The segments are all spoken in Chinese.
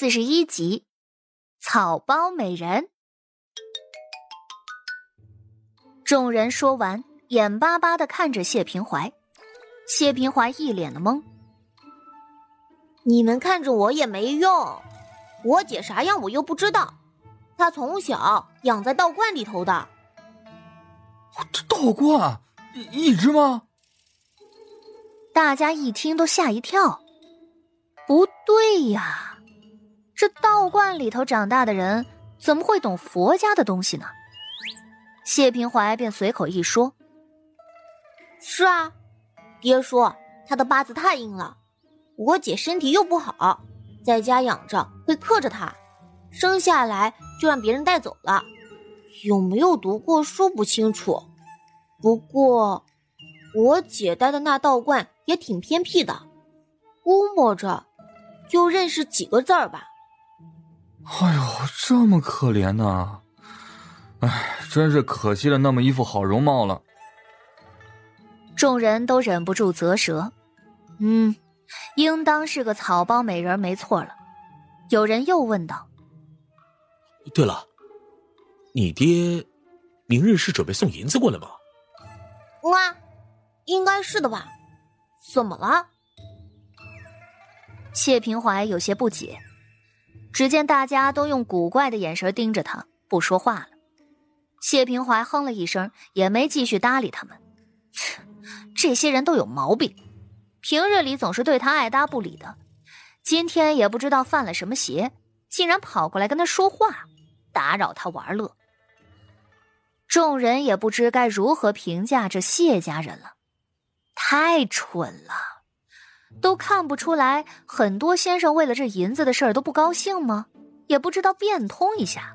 四十一集，草包美人。众人说完，眼巴巴的看着谢平怀。谢平怀一脸的懵。你们看着我也没用，我姐啥样我又不知道。她从小养在道观里头的。这道观一一直吗？大家一听都吓一跳。不对呀，这道观里头长大的人怎么会懂佛家的东西呢？谢平怀便随口一说：“是啊，爹说他的八字太硬了，我姐身体又不好，在家养着会克着他，生下来就让别人带走了。有没有读过书不清楚，不过我姐待的那道观也挺偏僻的，估摸着。”就认识几个字儿吧。哎呦，这么可怜呢！哎，真是可惜了那么一副好容貌了。众人都忍不住啧舌。嗯，应当是个草包美人没错了。有人又问道：“对了，你爹明日是准备送银子过来吗？”啊，应该是的吧？怎么了？谢平怀有些不解，只见大家都用古怪的眼神盯着他，不说话了。谢平怀哼了一声，也没继续搭理他们。这些人都有毛病，平日里总是对他爱搭不理的，今天也不知道犯了什么邪，竟然跑过来跟他说话，打扰他玩乐。众人也不知该如何评价这谢家人了，太蠢了。都看不出来，很多先生为了这银子的事儿都不高兴吗？也不知道变通一下。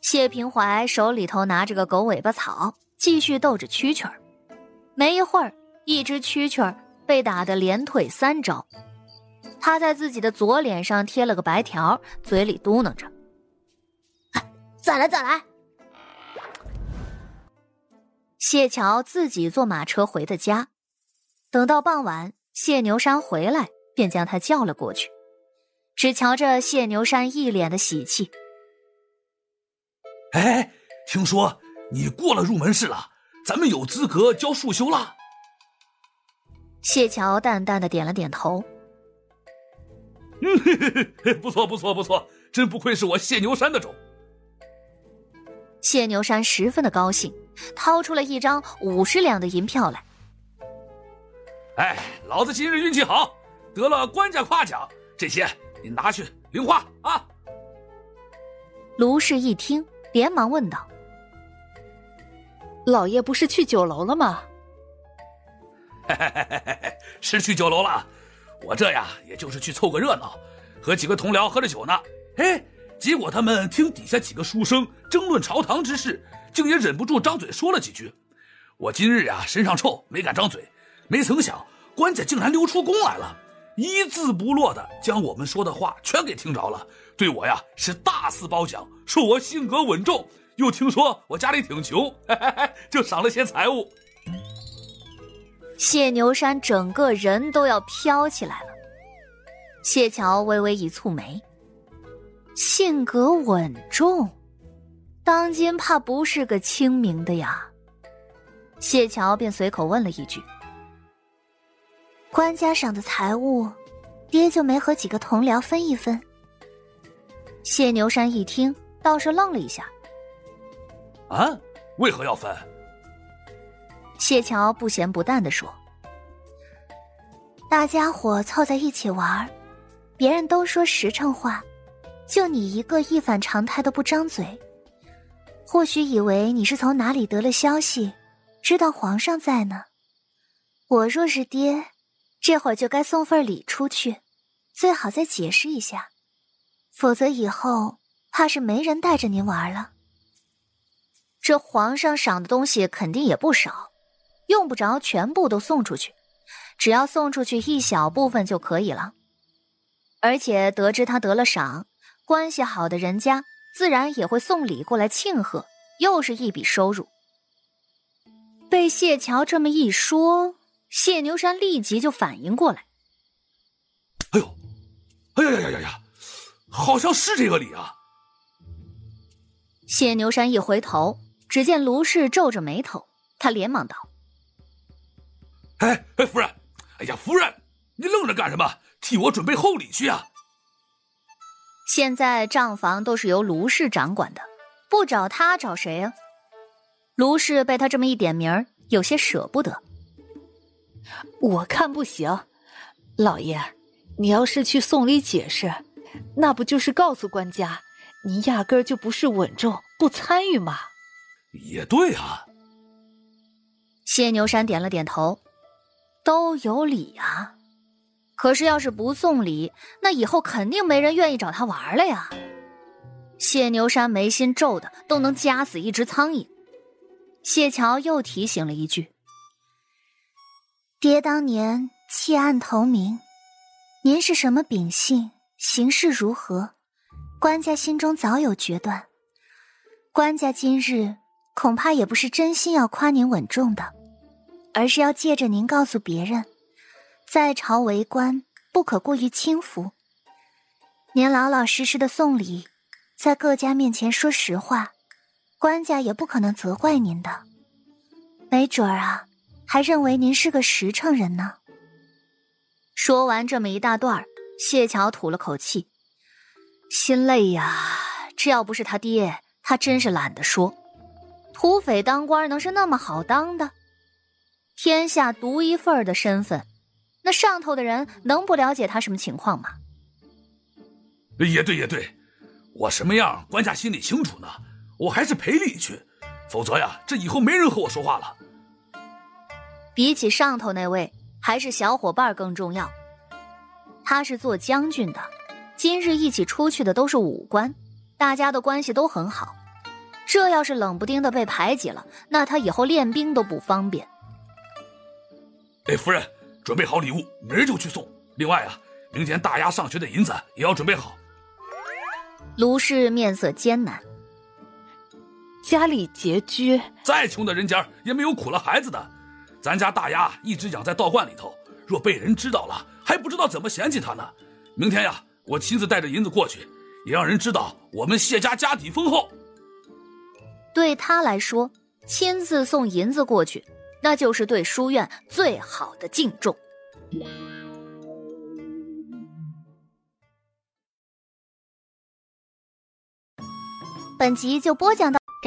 谢平怀手里头拿着个狗尾巴草，继续逗着蛐蛐儿。没一会儿，一只蛐蛐儿被打得连退三招。他在自己的左脸上贴了个白条，嘴里嘟囔着：“再来，再来。”谢桥自己坐马车回的家。等到傍晚，谢牛山回来，便将他叫了过去。只瞧着谢牛山一脸的喜气。哎，听说你过了入门试了，咱们有资格教束修了。谢桥淡淡的点了点头。嗯，不错不错不错，真不愧是我谢牛山的种。谢牛山十分的高兴，掏出了一张五十两的银票来。哎，老子今日运气好，得了官家夸奖，这些你拿去零花啊！卢氏一听，连忙问道：“老爷不是去酒楼了吗？”“嘿嘿嘿是去酒楼了。我这呀，也就是去凑个热闹，和几个同僚喝着酒呢。哎，结果他们听底下几个书生争论朝堂之事，竟也忍不住张嘴说了几句。我今日呀，身上臭，没敢张嘴。”没曾想，官家竟然溜出宫来了，一字不落的将我们说的话全给听着了，对我呀是大肆褒奖，说我性格稳重，又听说我家里挺穷，就赏了些财物。谢牛山整个人都要飘起来了。谢桥微微一蹙眉，性格稳重，当今怕不是个清明的呀。谢桥便随口问了一句。官家赏的财物，爹就没和几个同僚分一分。谢牛山一听，倒是愣了一下。啊，为何要分？谢桥不咸不淡的说：“大家伙凑在一起玩，别人都说实诚话，就你一个一反常态的不张嘴。或许以为你是从哪里得了消息，知道皇上在呢。我若是爹。”这会儿就该送份礼出去，最好再解释一下，否则以后怕是没人带着您玩了。这皇上赏的东西肯定也不少，用不着全部都送出去，只要送出去一小部分就可以了。而且得知他得了赏，关系好的人家自然也会送礼过来庆贺，又是一笔收入。被谢桥这么一说。谢牛山立即就反应过来，哎呦，哎呀呀呀呀呀，好像是这个理啊！谢牛山一回头，只见卢氏皱着眉头，他连忙道：“哎哎，夫人，哎呀，夫人，你愣着干什么？替我准备厚礼去啊！”现在账房都是由卢氏掌管的，不找他找谁啊？卢氏被他这么一点名，有些舍不得。我看不行，老爷，你要是去送礼解释，那不就是告诉官家，你压根儿就不是稳重，不参与吗？也对啊。谢牛山点了点头，都有理啊。可是要是不送礼，那以后肯定没人愿意找他玩了呀。谢牛山眉心皱的都能夹死一只苍蝇。谢桥又提醒了一句。爹当年弃暗投明，您是什么秉性，行事如何，官家心中早有决断。官家今日恐怕也不是真心要夸您稳重的，而是要借着您告诉别人，在朝为官不可过于轻浮。您老老实实的送礼，在各家面前说实话，官家也不可能责怪您的。没准儿啊。还认为您是个实诚人呢。说完这么一大段谢桥吐了口气，心累呀。这要不是他爹，他真是懒得说。土匪当官能是那么好当的？天下独一份的身份，那上头的人能不了解他什么情况吗？也对，也对，我什么样，官家心里清楚呢。我还是赔礼去，否则呀，这以后没人和我说话了。比起上头那位，还是小伙伴更重要。他是做将军的，今日一起出去的都是武官，大家的关系都很好。这要是冷不丁的被排挤了，那他以后练兵都不方便。哎，夫人，准备好礼物，明儿就去送。另外啊，明天大丫上学的银子也要准备好。卢氏面色艰难，家里拮据，再穷的人家也没有苦了孩子的。咱家大丫一直养在道观里头，若被人知道了，还不知道怎么嫌弃他呢。明天呀，我亲自带着银子过去，也让人知道我们谢家家底丰厚。对他来说，亲自送银子过去，那就是对书院最好的敬重。本集就播讲到。